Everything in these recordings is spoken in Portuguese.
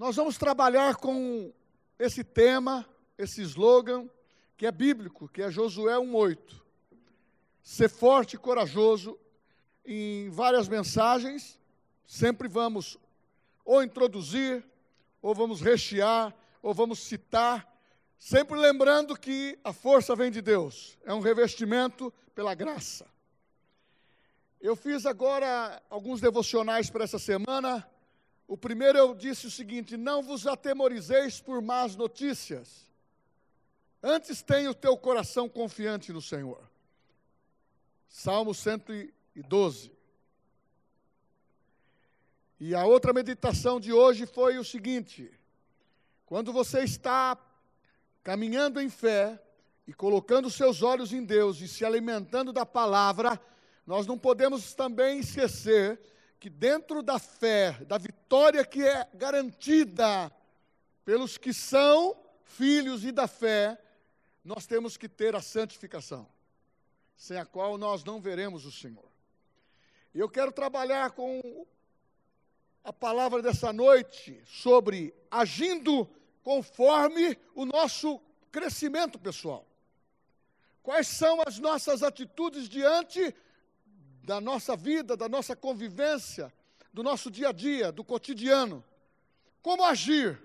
Nós vamos trabalhar com esse tema, esse slogan, que é bíblico, que é Josué 1,8. Ser forte e corajoso em várias mensagens, sempre vamos ou introduzir, ou vamos rechear, ou vamos citar, sempre lembrando que a força vem de Deus, é um revestimento pela graça. Eu fiz agora alguns devocionais para essa semana. O primeiro eu disse o seguinte: Não vos atemorizeis por más notícias. Antes tenha o teu coração confiante no Senhor. Salmo 112. E a outra meditação de hoje foi o seguinte: quando você está caminhando em fé e colocando seus olhos em Deus e se alimentando da palavra, nós não podemos também esquecer que dentro da fé, da vitória que é garantida pelos que são filhos e da fé, nós temos que ter a santificação, sem a qual nós não veremos o Senhor. Eu quero trabalhar com a palavra dessa noite sobre agindo conforme o nosso crescimento pessoal. Quais são as nossas atitudes diante da nossa vida, da nossa convivência, do nosso dia a dia, do cotidiano? Como agir?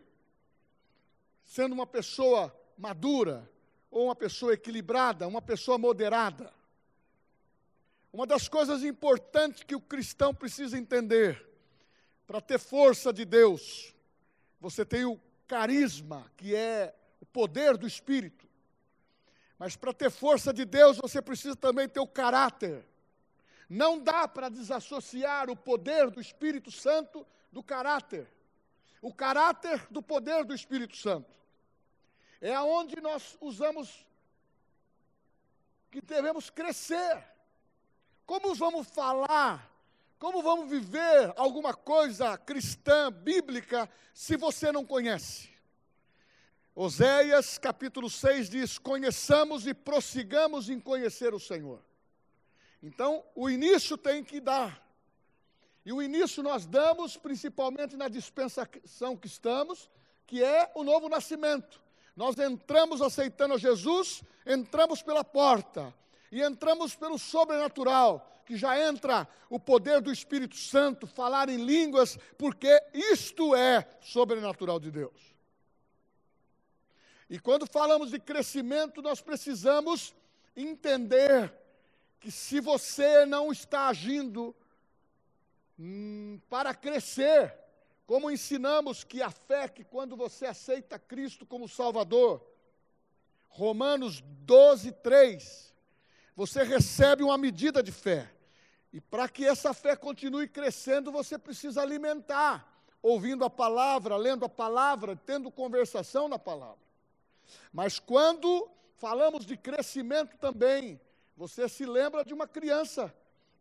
Sendo uma pessoa madura, ou uma pessoa equilibrada, uma pessoa moderada. Uma das coisas importantes que o cristão precisa entender para ter força de Deus, você tem o carisma, que é o poder do Espírito. Mas para ter força de Deus, você precisa também ter o caráter. Não dá para desassociar o poder do Espírito Santo do caráter. O caráter do poder do Espírito Santo. É aonde nós usamos que devemos crescer. Como vamos falar como vamos viver alguma coisa cristã, bíblica, se você não conhece? Oséias capítulo 6 diz: Conheçamos e prossigamos em conhecer o Senhor. Então, o início tem que dar. E o início nós damos principalmente na dispensação que estamos, que é o novo nascimento. Nós entramos aceitando a Jesus, entramos pela porta e entramos pelo sobrenatural que já entra o poder do Espírito Santo, falar em línguas, porque isto é sobrenatural de Deus. E quando falamos de crescimento, nós precisamos entender que se você não está agindo hum, para crescer, como ensinamos que a fé, que quando você aceita Cristo como Salvador, Romanos 12, 3, você recebe uma medida de fé. E para que essa fé continue crescendo, você precisa alimentar, ouvindo a palavra, lendo a palavra, tendo conversação na palavra. Mas quando falamos de crescimento também, você se lembra de uma criança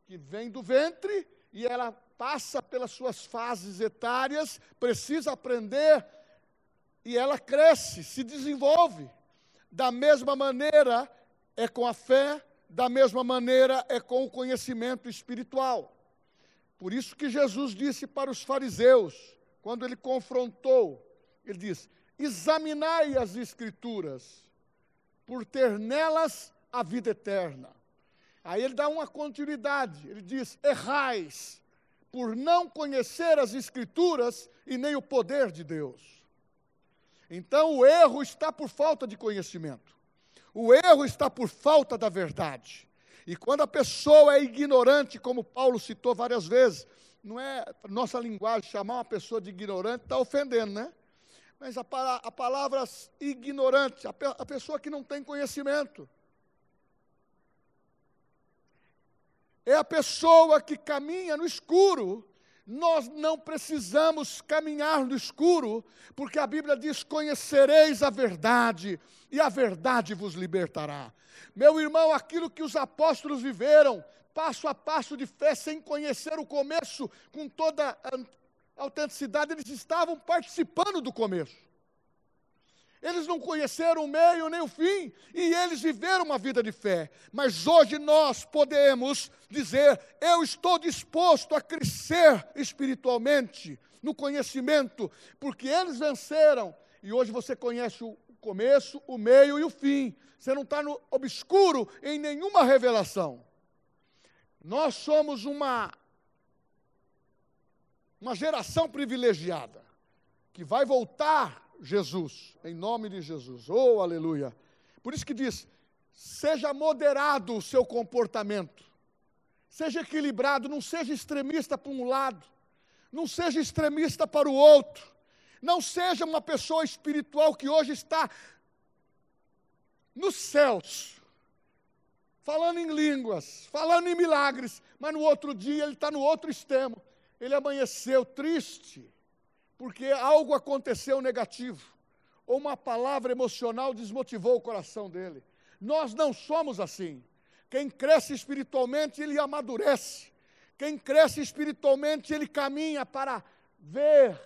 que vem do ventre e ela passa pelas suas fases etárias, precisa aprender e ela cresce, se desenvolve. Da mesma maneira é com a fé, da mesma maneira é com o conhecimento espiritual. Por isso que Jesus disse para os fariseus, quando ele confrontou, ele disse: examinai as Escrituras, por ter nelas a vida eterna. Aí ele dá uma continuidade, ele diz: errais, por não conhecer as Escrituras e nem o poder de Deus. Então o erro está por falta de conhecimento. O erro está por falta da verdade. E quando a pessoa é ignorante, como Paulo citou várias vezes, não é nossa linguagem chamar uma pessoa de ignorante, está ofendendo, né? Mas a, a palavra ignorante, a, a pessoa que não tem conhecimento. É a pessoa que caminha no escuro nós não precisamos caminhar no escuro, porque a Bíblia diz: conhecereis a verdade, e a verdade vos libertará. Meu irmão, aquilo que os apóstolos viveram, passo a passo de fé, sem conhecer o começo, com toda a autenticidade, eles estavam participando do começo. Eles não conheceram o meio nem o fim, e eles viveram uma vida de fé. Mas hoje nós podemos dizer: eu estou disposto a crescer espiritualmente, no conhecimento, porque eles venceram, e hoje você conhece o começo, o meio e o fim. Você não está no obscuro em nenhuma revelação. Nós somos uma, uma geração privilegiada, que vai voltar Jesus, em nome de Jesus. Oh, aleluia. Por isso que diz: seja moderado o seu comportamento, seja equilibrado, não seja extremista para um lado, não seja extremista para o outro, não seja uma pessoa espiritual que hoje está nos céus, falando em línguas, falando em milagres, mas no outro dia ele está no outro extremo. Ele amanheceu triste, porque algo aconteceu negativo, ou uma palavra emocional desmotivou o coração dele. Nós não somos assim. Quem cresce espiritualmente, ele amadurece. Quem cresce espiritualmente, ele caminha para ver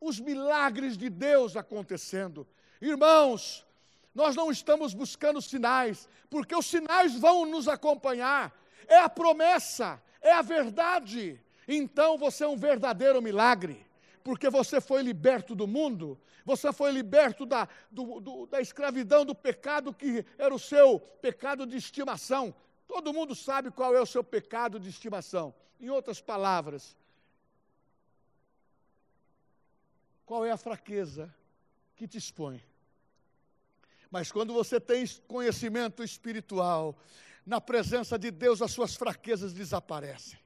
os milagres de Deus acontecendo. Irmãos, nós não estamos buscando sinais, porque os sinais vão nos acompanhar. É a promessa, é a verdade. Então você é um verdadeiro milagre porque você foi liberto do mundo, você foi liberto da, do, do, da escravidão, do pecado que era o seu pecado de estimação. Todo mundo sabe qual é o seu pecado de estimação. Em outras palavras, qual é a fraqueza que te expõe? Mas quando você tem conhecimento espiritual, na presença de Deus, as suas fraquezas desaparecem.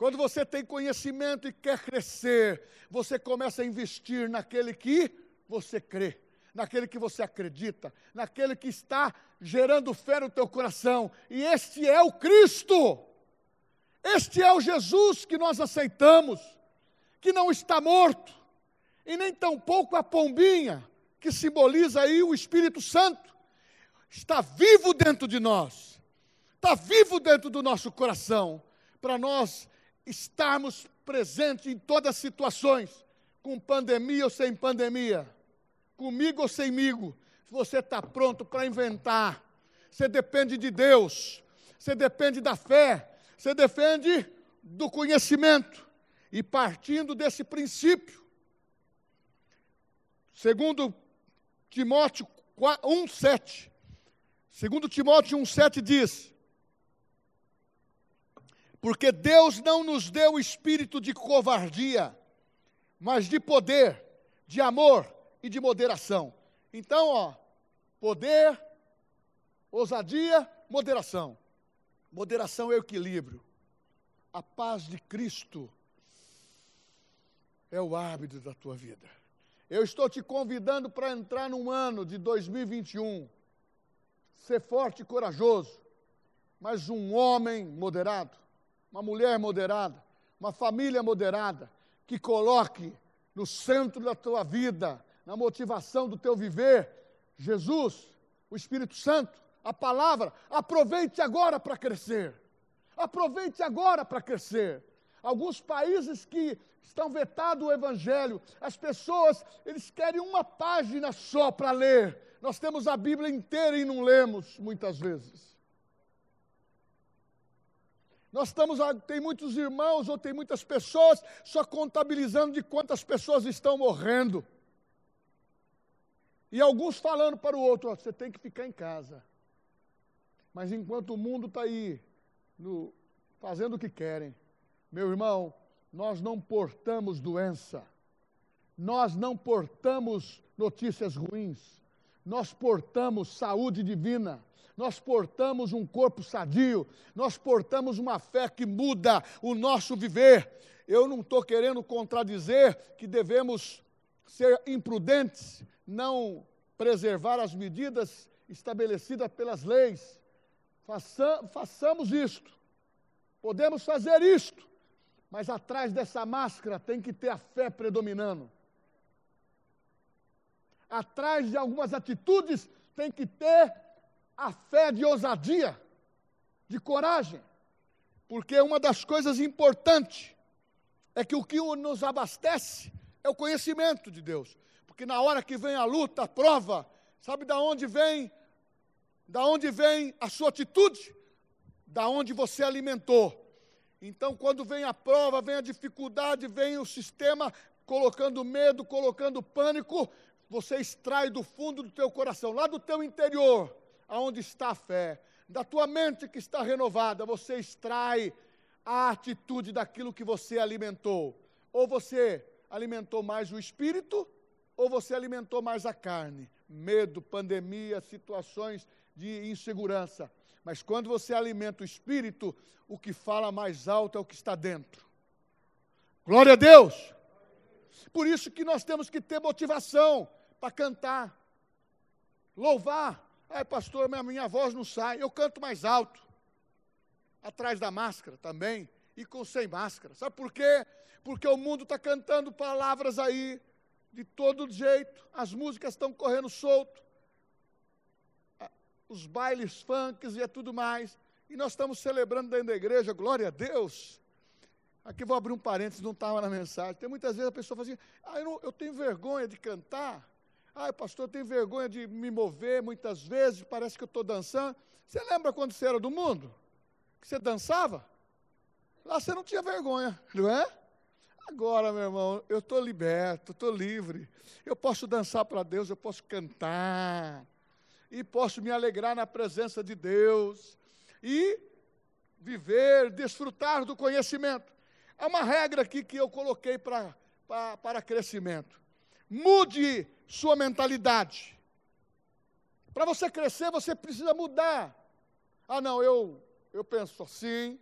Quando você tem conhecimento e quer crescer, você começa a investir naquele que você crê, naquele que você acredita, naquele que está gerando fé no teu coração. E este é o Cristo. Este é o Jesus que nós aceitamos, que não está morto, e nem tampouco a pombinha, que simboliza aí o Espírito Santo, está vivo dentro de nós, está vivo dentro do nosso coração, para nós estarmos presentes em todas as situações, com pandemia ou sem pandemia, comigo ou semigo. Você está pronto para inventar. Você depende de Deus, você depende da fé, você depende do conhecimento. E partindo desse princípio, segundo Timóteo 1,7, segundo Timóteo 1,7 diz, porque Deus não nos deu espírito de covardia, mas de poder, de amor e de moderação. Então, ó, poder, ousadia, moderação. Moderação é o equilíbrio. A paz de Cristo é o hábito da tua vida. Eu estou te convidando para entrar num ano de 2021. Ser forte e corajoso, mas um homem moderado uma mulher moderada, uma família moderada, que coloque no centro da tua vida, na motivação do teu viver, Jesus, o Espírito Santo, a palavra, aproveite agora para crescer. Aproveite agora para crescer. Alguns países que estão vetado o evangelho, as pessoas, eles querem uma página só para ler. Nós temos a Bíblia inteira e não lemos muitas vezes. Nós estamos, tem muitos irmãos ou tem muitas pessoas só contabilizando de quantas pessoas estão morrendo. E alguns falando para o outro, ó, você tem que ficar em casa. Mas enquanto o mundo está aí, no, fazendo o que querem, meu irmão, nós não portamos doença, nós não portamos notícias ruins, nós portamos saúde divina nós portamos um corpo sadio, nós portamos uma fé que muda o nosso viver. Eu não estou querendo contradizer que devemos ser imprudentes, não preservar as medidas estabelecidas pelas leis. Faça, façamos isto, podemos fazer isto, mas atrás dessa máscara tem que ter a fé predominando. Atrás de algumas atitudes tem que ter a fé de ousadia, de coragem, porque uma das coisas importantes é que o que nos abastece é o conhecimento de Deus. Porque na hora que vem a luta, a prova, sabe da onde vem? Da onde vem a sua atitude? Da onde você alimentou. Então, quando vem a prova, vem a dificuldade, vem o sistema colocando medo, colocando pânico, você extrai do fundo do teu coração, lá do teu interior, aonde está a fé, da tua mente que está renovada, você extrai a atitude daquilo que você alimentou. Ou você alimentou mais o espírito, ou você alimentou mais a carne. Medo, pandemia, situações de insegurança. Mas quando você alimenta o espírito, o que fala mais alto é o que está dentro. Glória a Deus! Por isso que nós temos que ter motivação para cantar, louvar. Ai, pastor, minha, minha voz não sai, eu canto mais alto. Atrás da máscara também, e com sem máscara. Sabe por quê? Porque o mundo está cantando palavras aí de todo jeito, as músicas estão correndo solto os bailes funks e é tudo mais. E nós estamos celebrando dentro da igreja, glória a Deus. Aqui vou abrir um parênteses, não estava na mensagem. Tem muitas vezes a pessoa fala assim, ah, eu, não, eu tenho vergonha de cantar. Ah, pastor, eu tenho vergonha de me mover muitas vezes, parece que eu estou dançando. Você lembra quando você era do mundo? Que você dançava? Lá você não tinha vergonha, não é? Agora, meu irmão, eu estou liberto, estou livre. Eu posso dançar para Deus, eu posso cantar e posso me alegrar na presença de Deus e viver, desfrutar do conhecimento. Há uma regra aqui que eu coloquei para crescimento. Mude sua mentalidade. Para você crescer, você precisa mudar. Ah, não, eu, eu penso assim,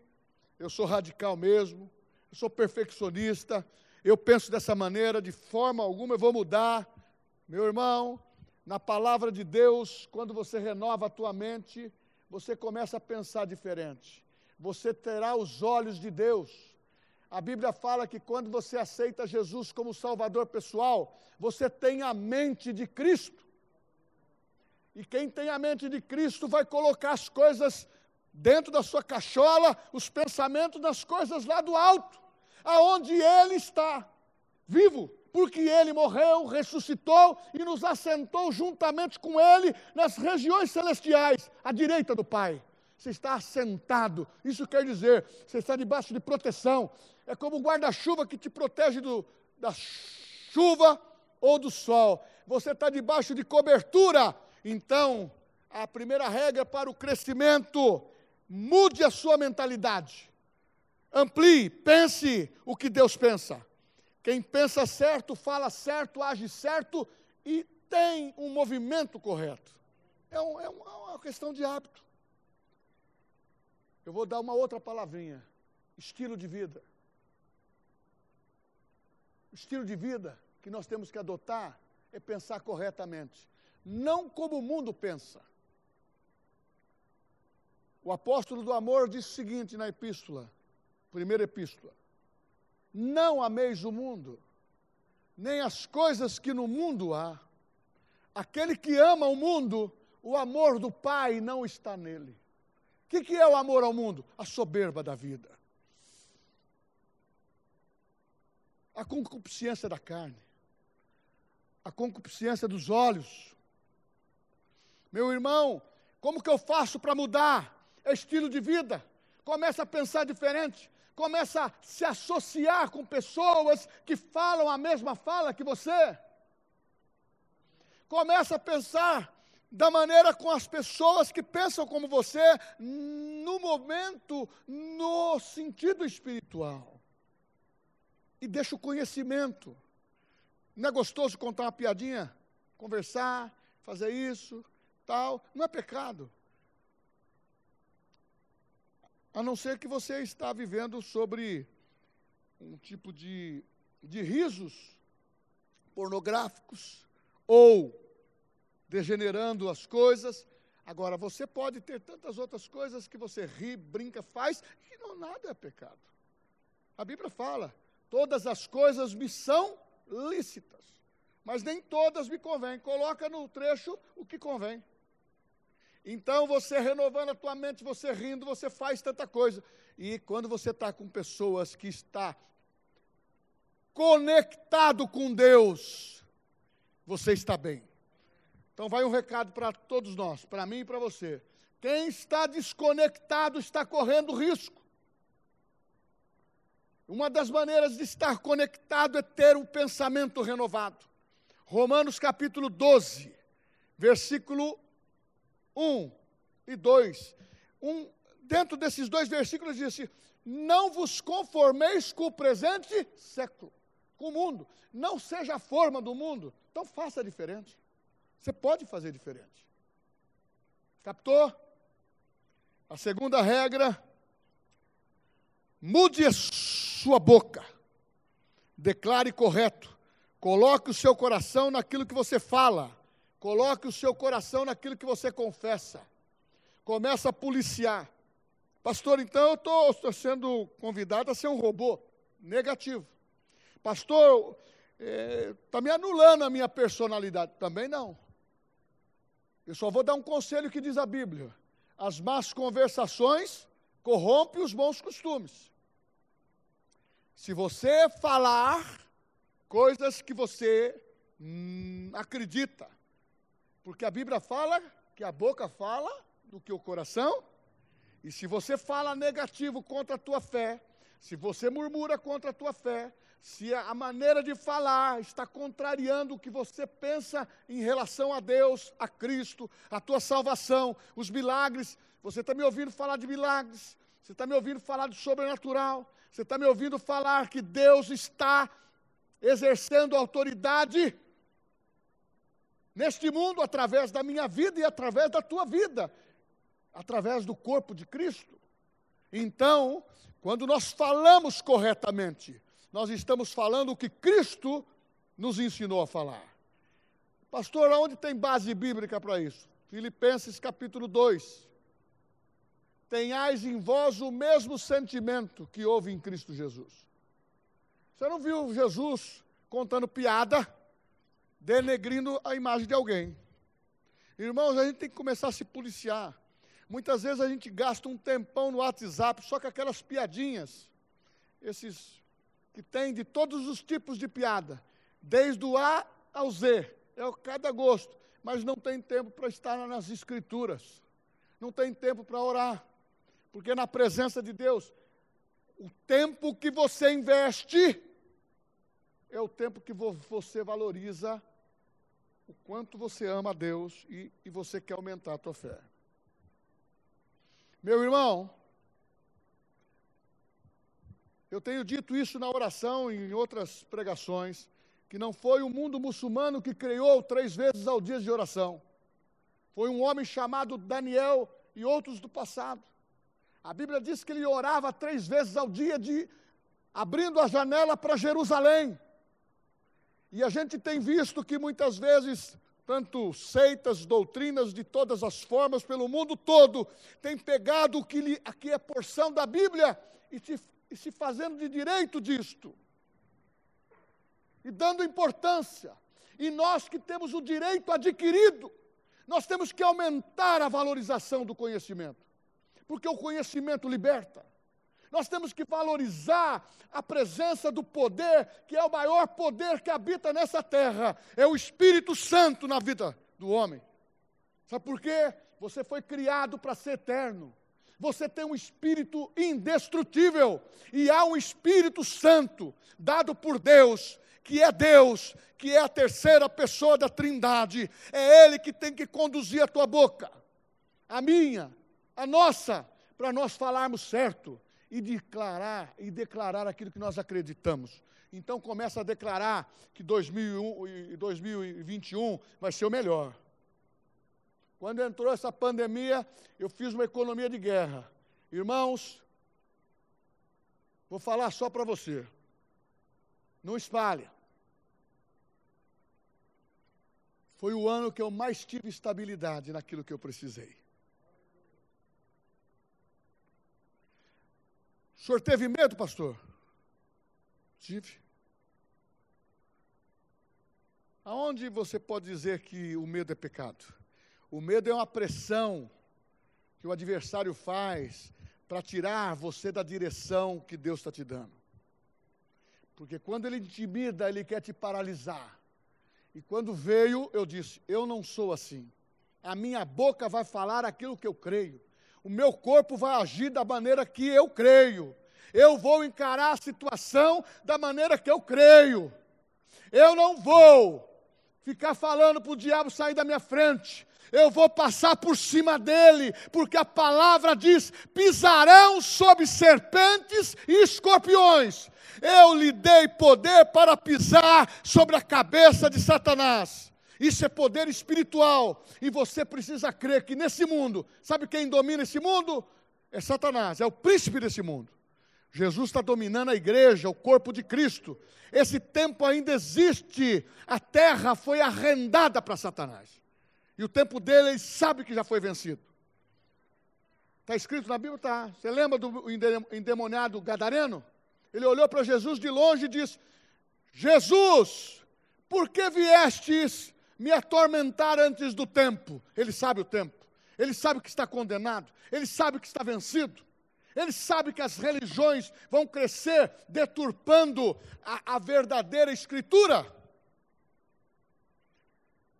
eu sou radical mesmo, eu sou perfeccionista, eu penso dessa maneira, de forma alguma eu vou mudar. Meu irmão, na palavra de Deus, quando você renova a tua mente, você começa a pensar diferente. Você terá os olhos de Deus. A Bíblia fala que quando você aceita Jesus como Salvador pessoal, você tem a mente de Cristo. E quem tem a mente de Cristo vai colocar as coisas dentro da sua cachola, os pensamentos das coisas lá do alto, aonde Ele está, vivo porque ele morreu, ressuscitou e nos assentou juntamente com ele nas regiões celestiais, à direita do Pai. Você está assentado, isso quer dizer, você está debaixo de proteção. É como o guarda-chuva que te protege do, da chuva ou do sol. Você está debaixo de cobertura. Então, a primeira regra para o crescimento: mude a sua mentalidade. Amplie, pense o que Deus pensa. Quem pensa certo, fala certo, age certo e tem um movimento correto. É, um, é uma questão de hábito. Eu vou dar uma outra palavrinha: estilo de vida. O estilo de vida que nós temos que adotar é pensar corretamente, não como o mundo pensa. O apóstolo do amor disse o seguinte na epístola, primeira epístola: não ameis o mundo, nem as coisas que no mundo há. Aquele que ama o mundo, o amor do Pai não está nele. O que, que é o amor ao mundo? A soberba da vida. A concupiscência da carne. A concupiscência dos olhos. Meu irmão, como que eu faço para mudar? Estilo de vida. Começa a pensar diferente começa a se associar com pessoas que falam a mesma fala que você. Começa a pensar da maneira com as pessoas que pensam como você, no momento, no sentido espiritual. E deixa o conhecimento. Não é gostoso contar uma piadinha? Conversar, fazer isso, tal. Não é pecado. A não ser que você está vivendo sobre um tipo de, de risos pornográficos ou degenerando as coisas. Agora, você pode ter tantas outras coisas que você ri, brinca, faz, e não nada é pecado. A Bíblia fala: todas as coisas me são lícitas, mas nem todas me convêm. Coloca no trecho o que convém. Então, você renovando a tua mente, você rindo, você faz tanta coisa. E quando você está com pessoas que está conectado com Deus, você está bem. Então, vai um recado para todos nós, para mim e para você. Quem está desconectado está correndo risco. Uma das maneiras de estar conectado é ter um pensamento renovado. Romanos capítulo 12, versículo 1 e 2. Um, dentro desses dois versículos diz assim: Não vos conformeis com o presente século, com o mundo. Não seja a forma do mundo. Então faça diferente. Você pode fazer diferente. Captou? A segunda regra: mude a sua boca. Declare correto. Coloque o seu coração naquilo que você fala. Coloque o seu coração naquilo que você confessa. Começa a policiar. Pastor, então eu estou sendo convidado a ser um robô. Negativo. Pastor, está tá me anulando a minha personalidade. Também não. Eu só vou dar um conselho que diz a Bíblia: as más conversações corrompem os bons costumes. Se você falar coisas que você hum, acredita, porque a Bíblia fala que a boca fala do que o coração, e se você fala negativo contra a tua fé, se você murmura contra a tua fé, se a maneira de falar está contrariando o que você pensa em relação a Deus, a Cristo, a tua salvação, os milagres, você está me ouvindo falar de milagres, você está me ouvindo falar de sobrenatural, você está me ouvindo falar que Deus está exercendo autoridade neste mundo através da minha vida e através da tua vida, através do corpo de Cristo. Então, quando nós falamos corretamente, nós estamos falando o que Cristo nos ensinou a falar. Pastor, aonde tem base bíblica para isso? Filipenses capítulo 2. Tenhais em vós o mesmo sentimento que houve em Cristo Jesus. Você não viu Jesus contando piada, denegrindo a imagem de alguém. Irmãos, a gente tem que começar a se policiar. Muitas vezes a gente gasta um tempão no WhatsApp só com aquelas piadinhas. Esses que tem de todos os tipos de piada, desde o A ao Z, é o cada gosto, mas não tem tempo para estar nas escrituras, não tem tempo para orar, porque na presença de Deus, o tempo que você investe é o tempo que você valoriza o quanto você ama a Deus e, e você quer aumentar a tua fé. Meu irmão, eu tenho dito isso na oração e em outras pregações, que não foi o mundo muçulmano que criou três vezes ao dia de oração. Foi um homem chamado Daniel e outros do passado. A Bíblia diz que ele orava três vezes ao dia, de, abrindo a janela para Jerusalém. E a gente tem visto que muitas vezes, tanto seitas, doutrinas de todas as formas, pelo mundo todo, têm pegado o que, lhe, aqui é porção da Bíblia e te e se fazendo de direito disto, e dando importância. E nós que temos o direito adquirido, nós temos que aumentar a valorização do conhecimento, porque o conhecimento liberta. Nós temos que valorizar a presença do poder, que é o maior poder que habita nessa terra, é o Espírito Santo na vida do homem. Sabe por quê? Você foi criado para ser eterno. Você tem um espírito indestrutível e há um Espírito Santo dado por Deus, que é Deus, que é a terceira pessoa da Trindade. É Ele que tem que conduzir a tua boca, a minha, a nossa, para nós falarmos certo e declarar e declarar aquilo que nós acreditamos. Então começa a declarar que 2001, 2021 vai ser o melhor. Quando entrou essa pandemia, eu fiz uma economia de guerra. Irmãos, vou falar só para você. Não espalhe. Foi o ano que eu mais tive estabilidade naquilo que eu precisei. O senhor teve medo, pastor? Tive. Aonde você pode dizer que o medo é pecado? O medo é uma pressão que o adversário faz para tirar você da direção que Deus está te dando. Porque quando ele intimida, ele quer te paralisar. E quando veio, eu disse: Eu não sou assim. A minha boca vai falar aquilo que eu creio. O meu corpo vai agir da maneira que eu creio. Eu vou encarar a situação da maneira que eu creio. Eu não vou ficar falando para o diabo sair da minha frente. Eu vou passar por cima dele, porque a palavra diz: pisarão sobre serpentes e escorpiões. Eu lhe dei poder para pisar sobre a cabeça de Satanás. Isso é poder espiritual. E você precisa crer que nesse mundo, sabe quem domina esse mundo? É Satanás, é o príncipe desse mundo. Jesus está dominando a igreja, o corpo de Cristo. Esse tempo ainda existe. A terra foi arrendada para Satanás. E o tempo dele, ele sabe que já foi vencido. Está escrito na Bíblia? Está. Você lembra do endemoniado gadareno? Ele olhou para Jesus de longe e disse: Jesus, por que viestes me atormentar antes do tempo? Ele sabe o tempo. Ele sabe que está condenado. Ele sabe que está vencido. Ele sabe que as religiões vão crescer deturpando a, a verdadeira escritura.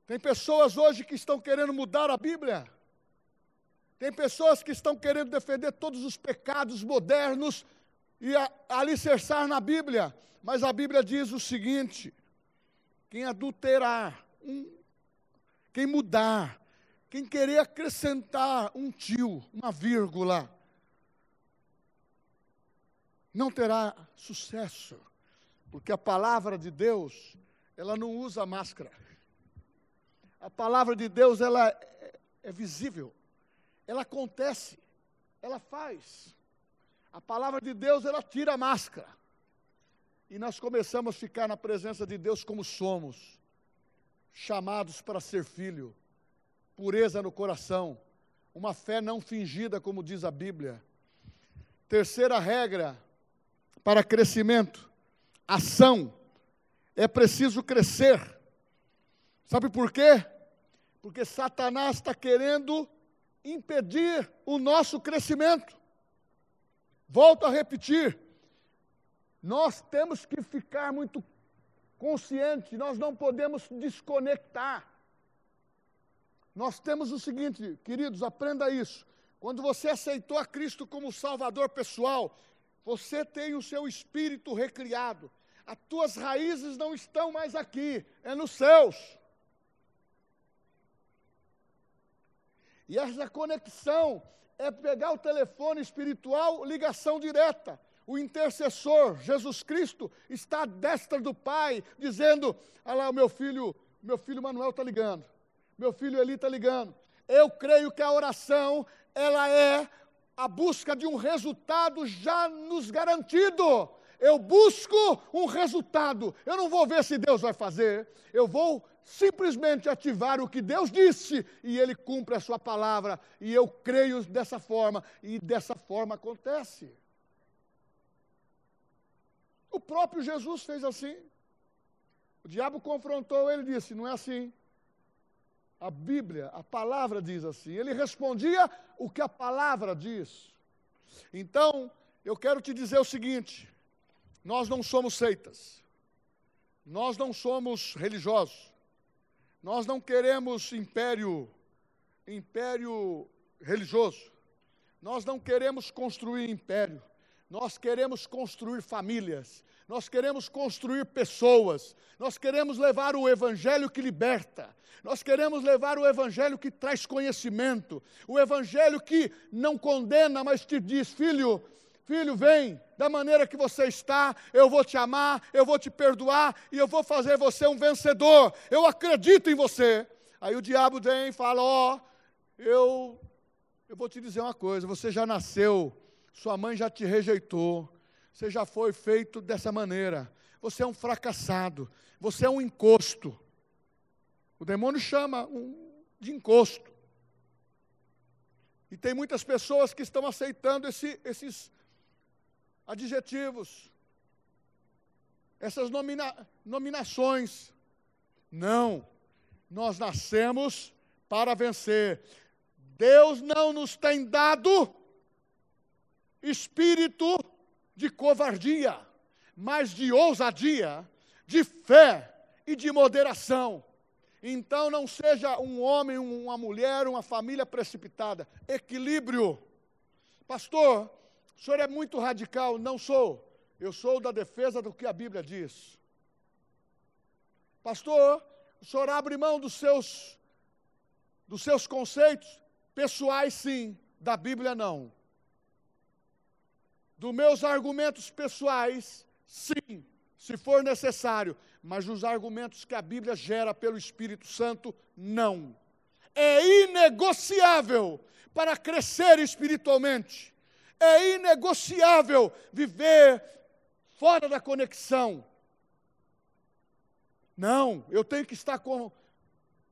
Tem pessoas hoje que estão querendo mudar a Bíblia. Tem pessoas que estão querendo defender todos os pecados modernos e a, alicerçar na Bíblia. Mas a Bíblia diz o seguinte: quem adulterar, um, quem mudar, quem querer acrescentar um tio, uma vírgula, não terá sucesso, porque a palavra de Deus, ela não usa máscara. A palavra de Deus, ela é, é visível, ela acontece, ela faz. A palavra de Deus, ela tira a máscara. E nós começamos a ficar na presença de Deus como somos, chamados para ser filho, pureza no coração, uma fé não fingida, como diz a Bíblia. Terceira regra para crescimento, ação. É preciso crescer. Sabe por quê? Porque Satanás está querendo impedir o nosso crescimento. Volto a repetir, nós temos que ficar muito conscientes, nós não podemos desconectar. Nós temos o seguinte, queridos, aprenda isso. Quando você aceitou a Cristo como Salvador pessoal, você tem o seu espírito recriado. As tuas raízes não estão mais aqui, é nos céus. E essa conexão é pegar o telefone espiritual, ligação direta. O intercessor, Jesus Cristo, está à destra do Pai, dizendo: Olha lá, o meu filho, meu filho Manuel está ligando, meu filho Eli está ligando. Eu creio que a oração, ela é a busca de um resultado já nos garantido. Eu busco um resultado. Eu não vou ver se Deus vai fazer. Eu vou simplesmente ativar o que Deus disse e Ele cumpre a Sua palavra. E eu creio dessa forma. E dessa forma acontece. O próprio Jesus fez assim. O diabo confrontou ele e disse: Não é assim. A Bíblia, a palavra diz assim. Ele respondia o que a palavra diz. Então, eu quero te dizer o seguinte: nós não somos seitas, nós não somos religiosos, nós não queremos império, império religioso, nós não queremos construir império, nós queremos construir famílias, nós queremos construir pessoas, nós queremos levar o Evangelho que liberta, nós queremos levar o Evangelho que traz conhecimento, o Evangelho que não condena, mas te diz: filho, filho, vem, da maneira que você está, eu vou te amar, eu vou te perdoar e eu vou fazer você um vencedor, eu acredito em você. Aí o diabo vem e fala: Ó, oh, eu, eu vou te dizer uma coisa, você já nasceu, sua mãe já te rejeitou, você já foi feito dessa maneira. Você é um fracassado. Você é um encosto. O demônio chama um, de encosto. E tem muitas pessoas que estão aceitando esse, esses adjetivos, essas nomina, nominações. Não, nós nascemos para vencer. Deus não nos tem dado espírito de covardia, mas de ousadia, de fé e de moderação. Então não seja um homem, uma mulher, uma família precipitada. Equilíbrio. Pastor, o senhor é muito radical. Não sou. Eu sou da defesa do que a Bíblia diz. Pastor, o senhor abre mão dos seus, dos seus conceitos pessoais, sim. Da Bíblia, não. Dos meus argumentos pessoais, sim, se for necessário mas os argumentos que a Bíblia gera pelo Espírito Santo, não. É inegociável para crescer espiritualmente, é inegociável viver fora da conexão. Não, eu tenho que estar com,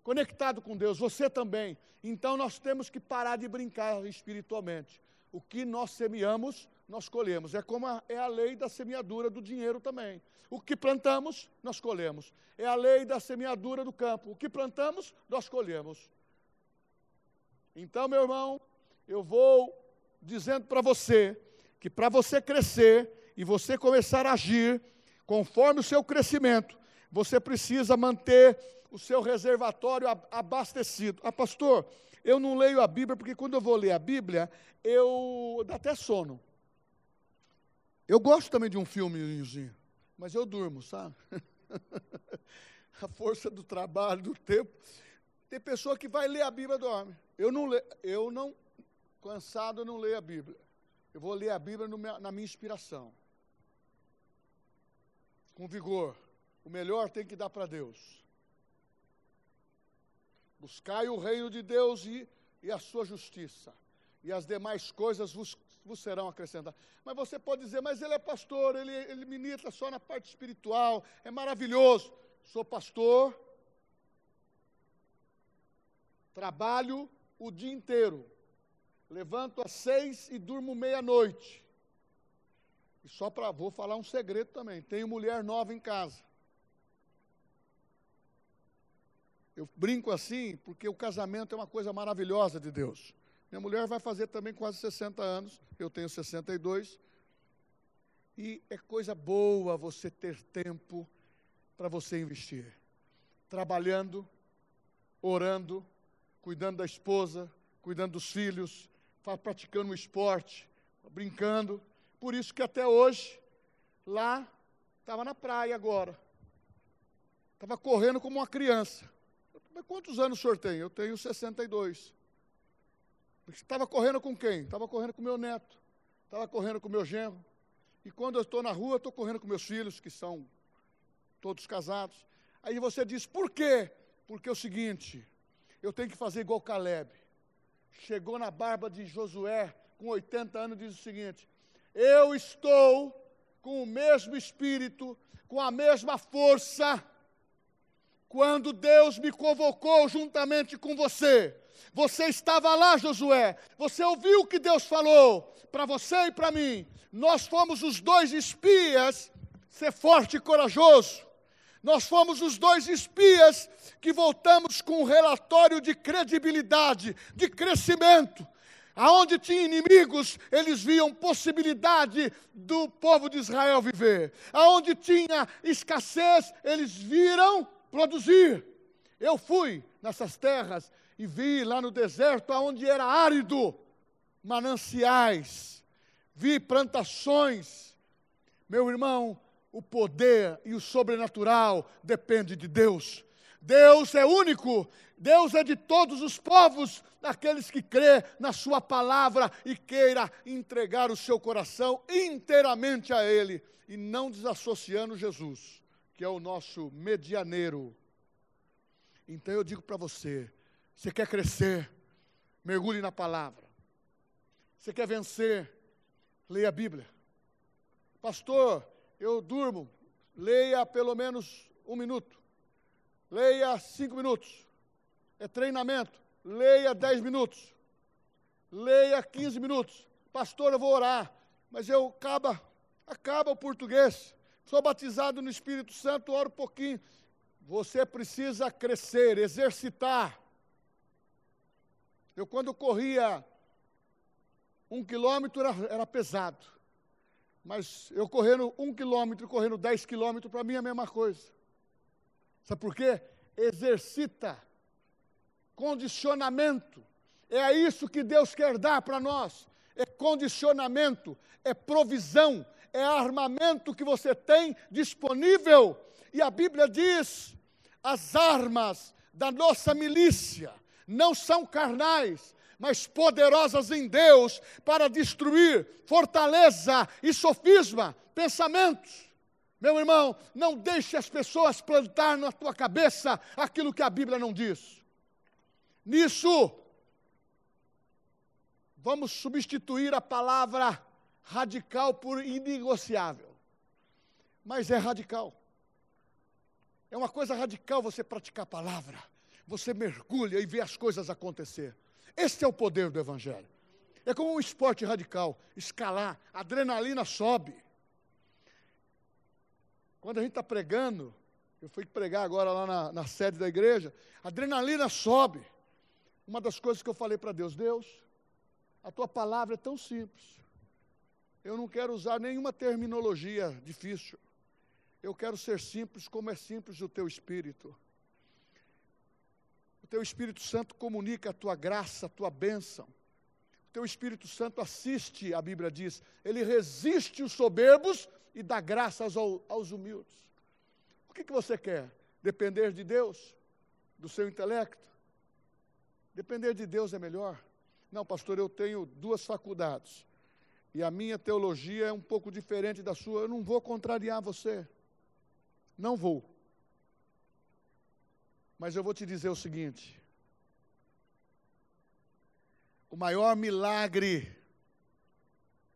conectado com Deus, você também. Então nós temos que parar de brincar espiritualmente. O que nós semeamos, nós colhemos. É como a, é a lei da semeadura do dinheiro também. O que plantamos, nós colhemos. É a lei da semeadura do campo. O que plantamos, nós colhemos. Então, meu irmão, eu vou dizendo para você que para você crescer e você começar a agir conforme o seu crescimento, você precisa manter o seu reservatório abastecido. Ah, pastor, eu não leio a Bíblia porque quando eu vou ler a Bíblia, eu dá até sono. Eu gosto também de um filmezinho mas eu durmo, sabe? a força do trabalho, do tempo. Tem pessoa que vai ler a Bíblia dorme. Eu não leio, eu não, cansado, eu não leio a Bíblia. Eu vou ler a Bíblia na minha inspiração. Com vigor. O melhor tem que dar para Deus. Buscai o reino de Deus e, e a sua justiça. E as demais coisas vos vos serão acrescentados. Mas você pode dizer, mas ele é pastor, ele, ele ministra só na parte espiritual, é maravilhoso. Sou pastor, trabalho o dia inteiro, levanto às seis e durmo meia-noite. E só para, vou falar um segredo também, tenho mulher nova em casa. Eu brinco assim porque o casamento é uma coisa maravilhosa de Deus. Minha mulher vai fazer também quase 60 anos, eu tenho 62. E é coisa boa você ter tempo para você investir. Trabalhando, orando, cuidando da esposa, cuidando dos filhos, praticando um esporte, brincando. Por isso que até hoje, lá, estava na praia agora. Estava correndo como uma criança. Mas quantos anos o senhor tem? Eu tenho 62. Estava correndo com quem? Estava correndo com meu neto, estava correndo com meu genro. E quando eu estou na rua, estou correndo com meus filhos, que são todos casados. Aí você diz, por quê? Porque é o seguinte, eu tenho que fazer igual Caleb. Chegou na barba de Josué, com 80 anos, diz o seguinte: Eu estou com o mesmo espírito, com a mesma força, quando Deus me convocou juntamente com você. Você estava lá, Josué. Você ouviu o que Deus falou para você e para mim. Nós fomos os dois espias. Ser forte e corajoso. Nós fomos os dois espias que voltamos com um relatório de credibilidade, de crescimento. Aonde tinha inimigos, eles viam possibilidade do povo de Israel viver. Aonde tinha escassez, eles viram produzir. Eu fui nessas terras e vi lá no deserto, onde era árido, mananciais, vi plantações. Meu irmão, o poder e o sobrenatural depende de Deus. Deus é único, Deus é de todos os povos, daqueles que crê na sua palavra e queira entregar o seu coração inteiramente a ele e não desassociando Jesus, que é o nosso medianeiro. Então eu digo para você, você quer crescer? Mergulhe na palavra. Você quer vencer? Leia a Bíblia. Pastor, eu durmo. Leia pelo menos um minuto. Leia cinco minutos. É treinamento. Leia dez minutos. Leia quinze minutos. Pastor, eu vou orar. Mas eu acaba, acaba o português. Sou batizado no Espírito Santo, oro um pouquinho. Você precisa crescer, exercitar. Eu, quando corria um quilômetro, era, era pesado. Mas eu correndo um quilômetro, correndo dez quilômetros, para mim é a mesma coisa. Sabe por quê? Exercita condicionamento. É isso que Deus quer dar para nós. É condicionamento, é provisão, é armamento que você tem disponível. E a Bíblia diz: as armas da nossa milícia não são carnais, mas poderosas em Deus para destruir fortaleza e sofisma, pensamentos. Meu irmão, não deixe as pessoas plantar na tua cabeça aquilo que a Bíblia não diz. Nisso, vamos substituir a palavra radical por inegociável. Mas é radical. É uma coisa radical você praticar a palavra. Você mergulha e vê as coisas acontecer. Este é o poder do Evangelho. É como um esporte radical escalar, a adrenalina sobe. Quando a gente está pregando, eu fui pregar agora lá na, na sede da igreja, a adrenalina sobe. Uma das coisas que eu falei para Deus, Deus, a tua palavra é tão simples. Eu não quero usar nenhuma terminologia difícil. Eu quero ser simples como é simples o teu espírito. O teu Espírito Santo comunica a tua graça, a tua bênção. O teu Espírito Santo assiste, a Bíblia diz, ele resiste os soberbos e dá graças ao, aos humildes. O que, que você quer? Depender de Deus? Do seu intelecto? Depender de Deus é melhor? Não, pastor, eu tenho duas faculdades. E a minha teologia é um pouco diferente da sua. Eu não vou contrariar você. Não vou. Mas eu vou te dizer o seguinte: o maior milagre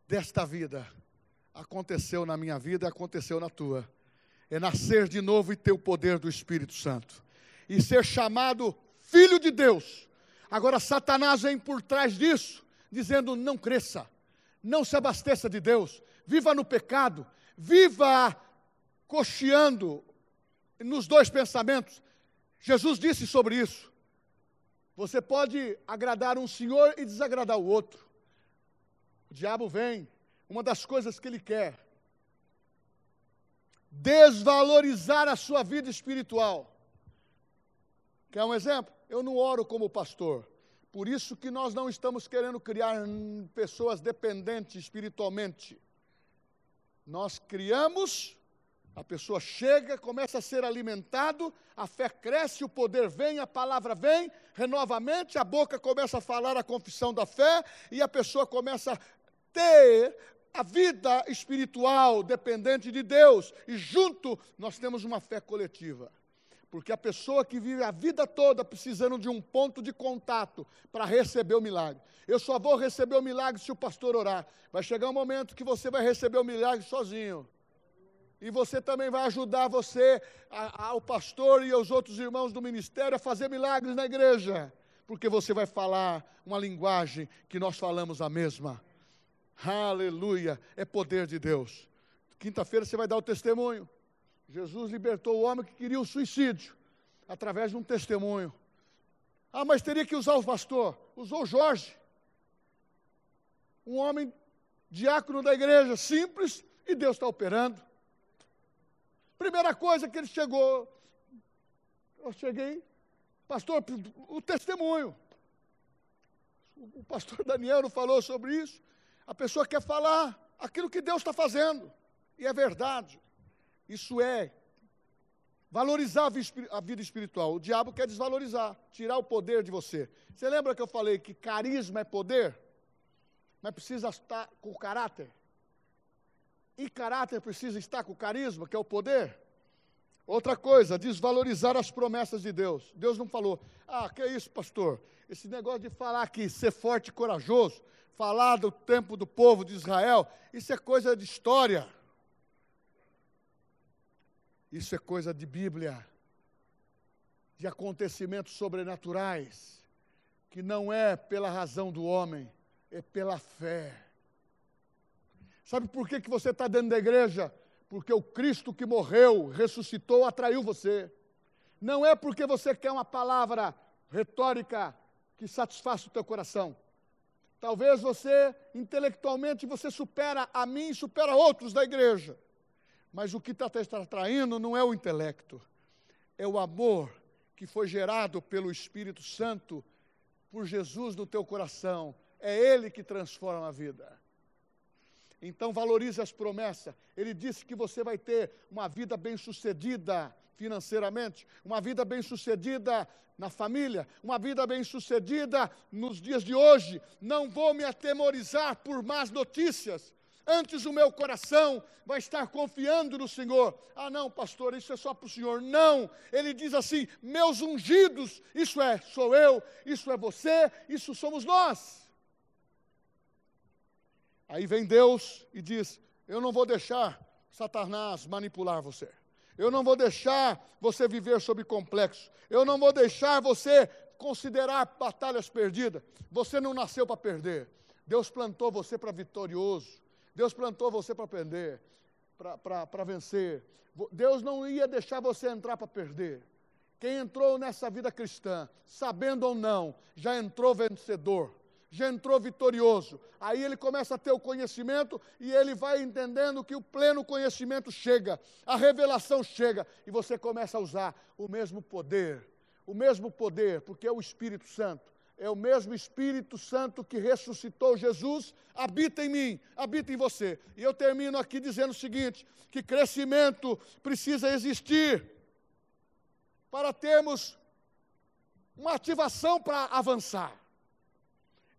desta vida aconteceu na minha vida e aconteceu na tua. É nascer de novo e ter o poder do Espírito Santo. E ser chamado filho de Deus. Agora, Satanás vem por trás disso, dizendo: não cresça, não se abasteça de Deus, viva no pecado, viva cocheando nos dois pensamentos. Jesus disse sobre isso. Você pode agradar um senhor e desagradar o outro. O diabo vem, uma das coisas que ele quer, desvalorizar a sua vida espiritual. Quer um exemplo? Eu não oro como pastor. Por isso que nós não estamos querendo criar pessoas dependentes espiritualmente. Nós criamos a pessoa chega, começa a ser alimentado, a fé cresce, o poder vem, a palavra vem, renova a mente, a boca começa a falar a confissão da fé e a pessoa começa a ter a vida espiritual dependente de Deus. E junto nós temos uma fé coletiva. Porque a pessoa que vive a vida toda precisando de um ponto de contato para receber o milagre. Eu só vou receber o milagre se o pastor orar. Vai chegar um momento que você vai receber o milagre sozinho. E você também vai ajudar você, a, a, o pastor e os outros irmãos do ministério a fazer milagres na igreja. Porque você vai falar uma linguagem que nós falamos a mesma. Aleluia! É poder de Deus. Quinta-feira você vai dar o testemunho. Jesus libertou o homem que queria o suicídio através de um testemunho. Ah, mas teria que usar o pastor. Usou Jorge. Um homem diácono da igreja, simples, e Deus está operando. Primeira coisa que ele chegou, eu cheguei, pastor, o testemunho. O pastor Daniel falou sobre isso. A pessoa quer falar aquilo que Deus está fazendo, e é verdade. Isso é valorizar a vida espiritual. O diabo quer desvalorizar, tirar o poder de você. Você lembra que eu falei que carisma é poder? Mas precisa estar com caráter. E caráter precisa estar com carisma, que é o poder. Outra coisa, desvalorizar as promessas de Deus. Deus não falou, ah, que é isso, pastor? Esse negócio de falar que ser forte e corajoso, falar do tempo do povo de Israel, isso é coisa de história. Isso é coisa de Bíblia, de acontecimentos sobrenaturais, que não é pela razão do homem, é pela fé. Sabe por que, que você está dentro da igreja? Porque o Cristo que morreu, ressuscitou, atraiu você. Não é porque você quer uma palavra retórica que satisfaça o teu coração. Talvez você, intelectualmente, você supera a mim e supera outros da igreja. Mas o que está atraindo não é o intelecto, é o amor que foi gerado pelo Espírito Santo por Jesus no teu coração. É Ele que transforma a vida. Então valorize as promessas. Ele disse que você vai ter uma vida bem-sucedida financeiramente, uma vida bem-sucedida na família, uma vida bem-sucedida nos dias de hoje. Não vou me atemorizar por más notícias. Antes o meu coração vai estar confiando no Senhor. Ah, não, pastor, isso é só para o Senhor. Não, ele diz assim: meus ungidos, isso é, sou eu, isso é você, isso somos nós. Aí vem Deus e diz: Eu não vou deixar Satanás manipular você. Eu não vou deixar você viver sob complexo. Eu não vou deixar você considerar batalhas perdidas. Você não nasceu para perder. Deus plantou você para vitorioso. Deus plantou você para perder, para vencer. Deus não ia deixar você entrar para perder. Quem entrou nessa vida cristã, sabendo ou não, já entrou vencedor já entrou vitorioso. Aí ele começa a ter o conhecimento e ele vai entendendo que o pleno conhecimento chega, a revelação chega e você começa a usar o mesmo poder, o mesmo poder, porque é o Espírito Santo. É o mesmo Espírito Santo que ressuscitou Jesus, habita em mim, habita em você. E eu termino aqui dizendo o seguinte: que crescimento precisa existir para termos uma ativação para avançar.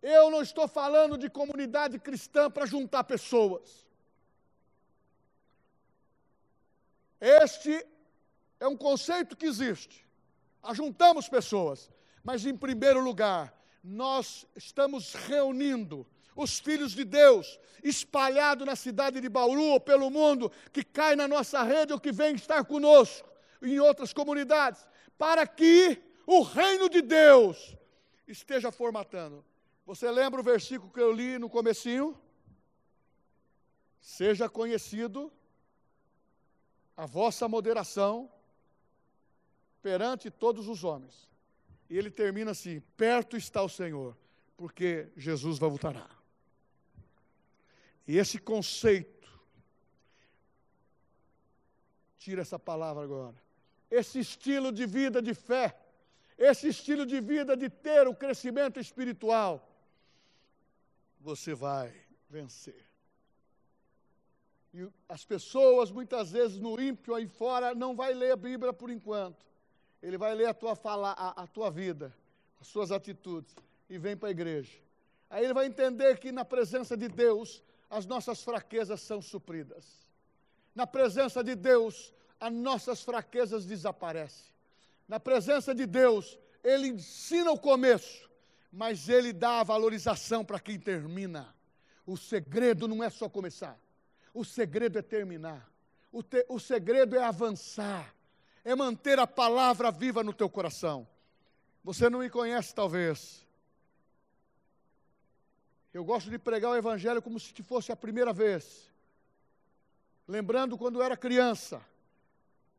Eu não estou falando de comunidade cristã para juntar pessoas. Este é um conceito que existe. Ajuntamos pessoas, mas em primeiro lugar, nós estamos reunindo os filhos de Deus espalhados na cidade de Bauru ou pelo mundo, que cai na nossa rede ou que vem estar conosco em outras comunidades, para que o reino de Deus esteja formatando. Você lembra o versículo que eu li no comecinho? Seja conhecido a vossa moderação perante todos os homens. E ele termina assim: perto está o Senhor, porque Jesus vai voltará. E esse conceito, tira essa palavra agora, esse estilo de vida de fé, esse estilo de vida de ter o crescimento espiritual, você vai vencer. E as pessoas, muitas vezes, no ímpio aí fora, não vai ler a Bíblia por enquanto. Ele vai ler a tua, fala, a, a tua vida, as suas atitudes, e vem para a igreja. Aí ele vai entender que na presença de Deus, as nossas fraquezas são supridas. Na presença de Deus, as nossas fraquezas desaparecem. Na presença de Deus, Ele ensina o começo, mas ele dá a valorização para quem termina. O segredo não é só começar, o segredo é terminar, o, te, o segredo é avançar, é manter a palavra viva no teu coração. Você não me conhece, talvez. Eu gosto de pregar o Evangelho como se fosse a primeira vez. Lembrando quando era criança.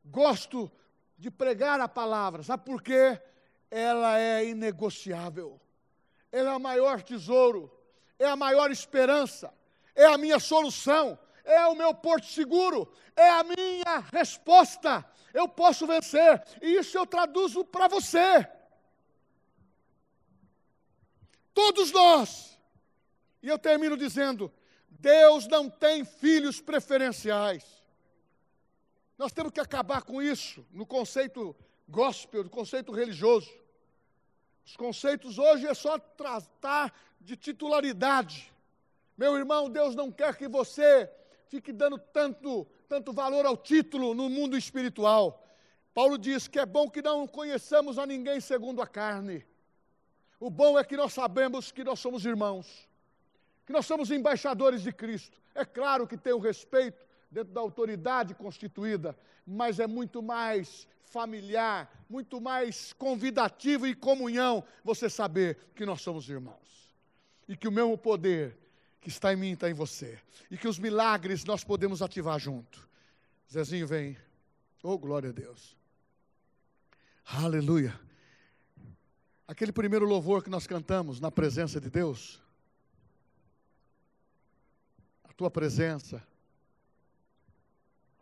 Gosto de pregar a palavra, sabe por quê? Ela é inegociável ele é o maior tesouro, é a maior esperança, é a minha solução, é o meu porto seguro, é a minha resposta. Eu posso vencer, e isso eu traduzo para você. Todos nós. E eu termino dizendo: Deus não tem filhos preferenciais. Nós temos que acabar com isso no conceito gospel, no conceito religioso. Os conceitos hoje é só tratar de titularidade. Meu irmão, Deus não quer que você fique dando tanto, tanto valor ao título no mundo espiritual. Paulo diz que é bom que não conheçamos a ninguém segundo a carne. O bom é que nós sabemos que nós somos irmãos, que nós somos embaixadores de Cristo. É claro que tem o respeito dentro da autoridade constituída, mas é muito mais familiar, muito mais convidativo e comunhão você saber que nós somos irmãos. E que o mesmo poder que está em mim está em você. E que os milagres nós podemos ativar junto. Zezinho vem. Oh, glória a Deus. Aleluia. Aquele primeiro louvor que nós cantamos na presença de Deus. A tua presença.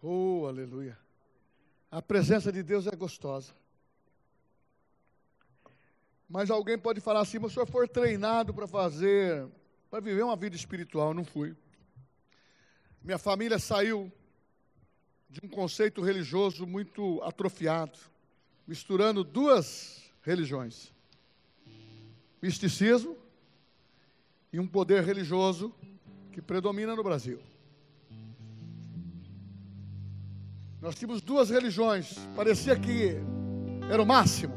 Oh, aleluia. A presença de Deus é gostosa. Mas alguém pode falar assim: mas o senhor foi treinado para fazer, para viver uma vida espiritual. Não fui. Minha família saiu de um conceito religioso muito atrofiado, misturando duas religiões: misticismo e um poder religioso que predomina no Brasil. Nós tínhamos duas religiões, parecia que era o máximo,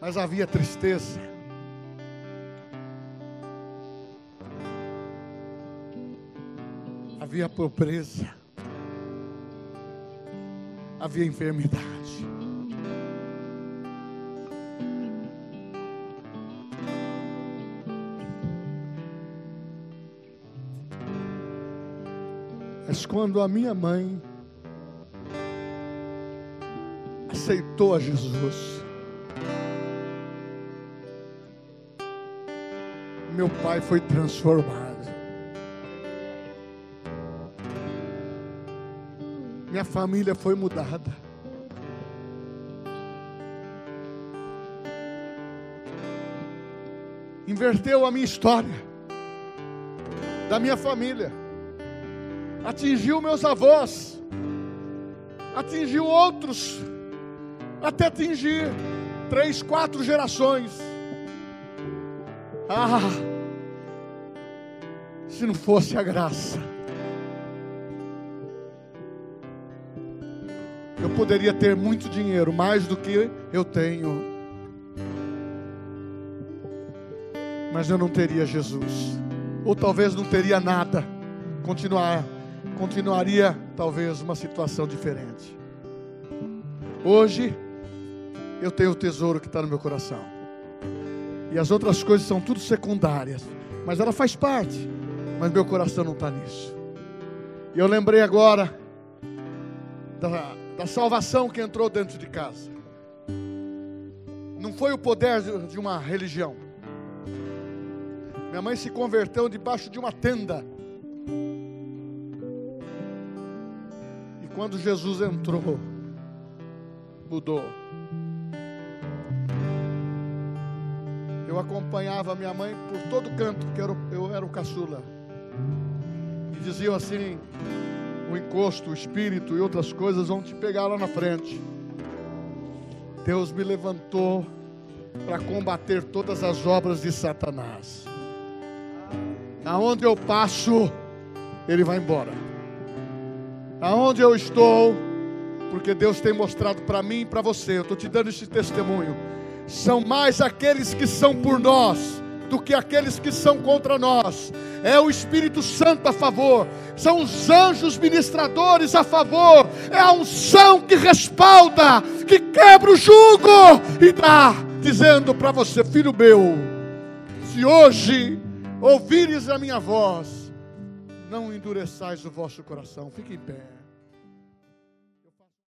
mas havia tristeza. Havia pobreza, havia enfermidade. Mas quando a minha mãe aceitou a Jesus, meu pai foi transformado. Minha família foi mudada. Inverteu a minha história, da minha família atingiu meus avós, atingiu outros, até atingir três, quatro gerações. Ah, se não fosse a graça, poderia ter muito dinheiro, mais do que eu tenho, mas eu não teria Jesus, ou talvez não teria nada, continuar continuaria talvez uma situação diferente. Hoje, eu tenho o tesouro que está no meu coração. E as outras coisas são tudo secundárias. Mas ela faz parte. Mas meu coração não está nisso. E eu lembrei agora da, da salvação que entrou dentro de casa. Não foi o poder de uma religião. Minha mãe se converteu debaixo de uma tenda Quando Jesus entrou, mudou. Eu acompanhava minha mãe por todo canto, porque eu era o caçula. E diziam assim: o encosto, o espírito e outras coisas vão te pegar lá na frente. Deus me levantou para combater todas as obras de Satanás. Aonde eu passo, ele vai embora aonde eu estou, porque Deus tem mostrado para mim e para você, eu estou te dando esse testemunho. São mais aqueles que são por nós do que aqueles que são contra nós. É o Espírito Santo a favor, são os anjos ministradores a favor, é a unção que respalda, que quebra o jugo e dá, dizendo para você, filho meu, se hoje ouvires a minha voz, não endureçais o vosso coração. Fique em pé.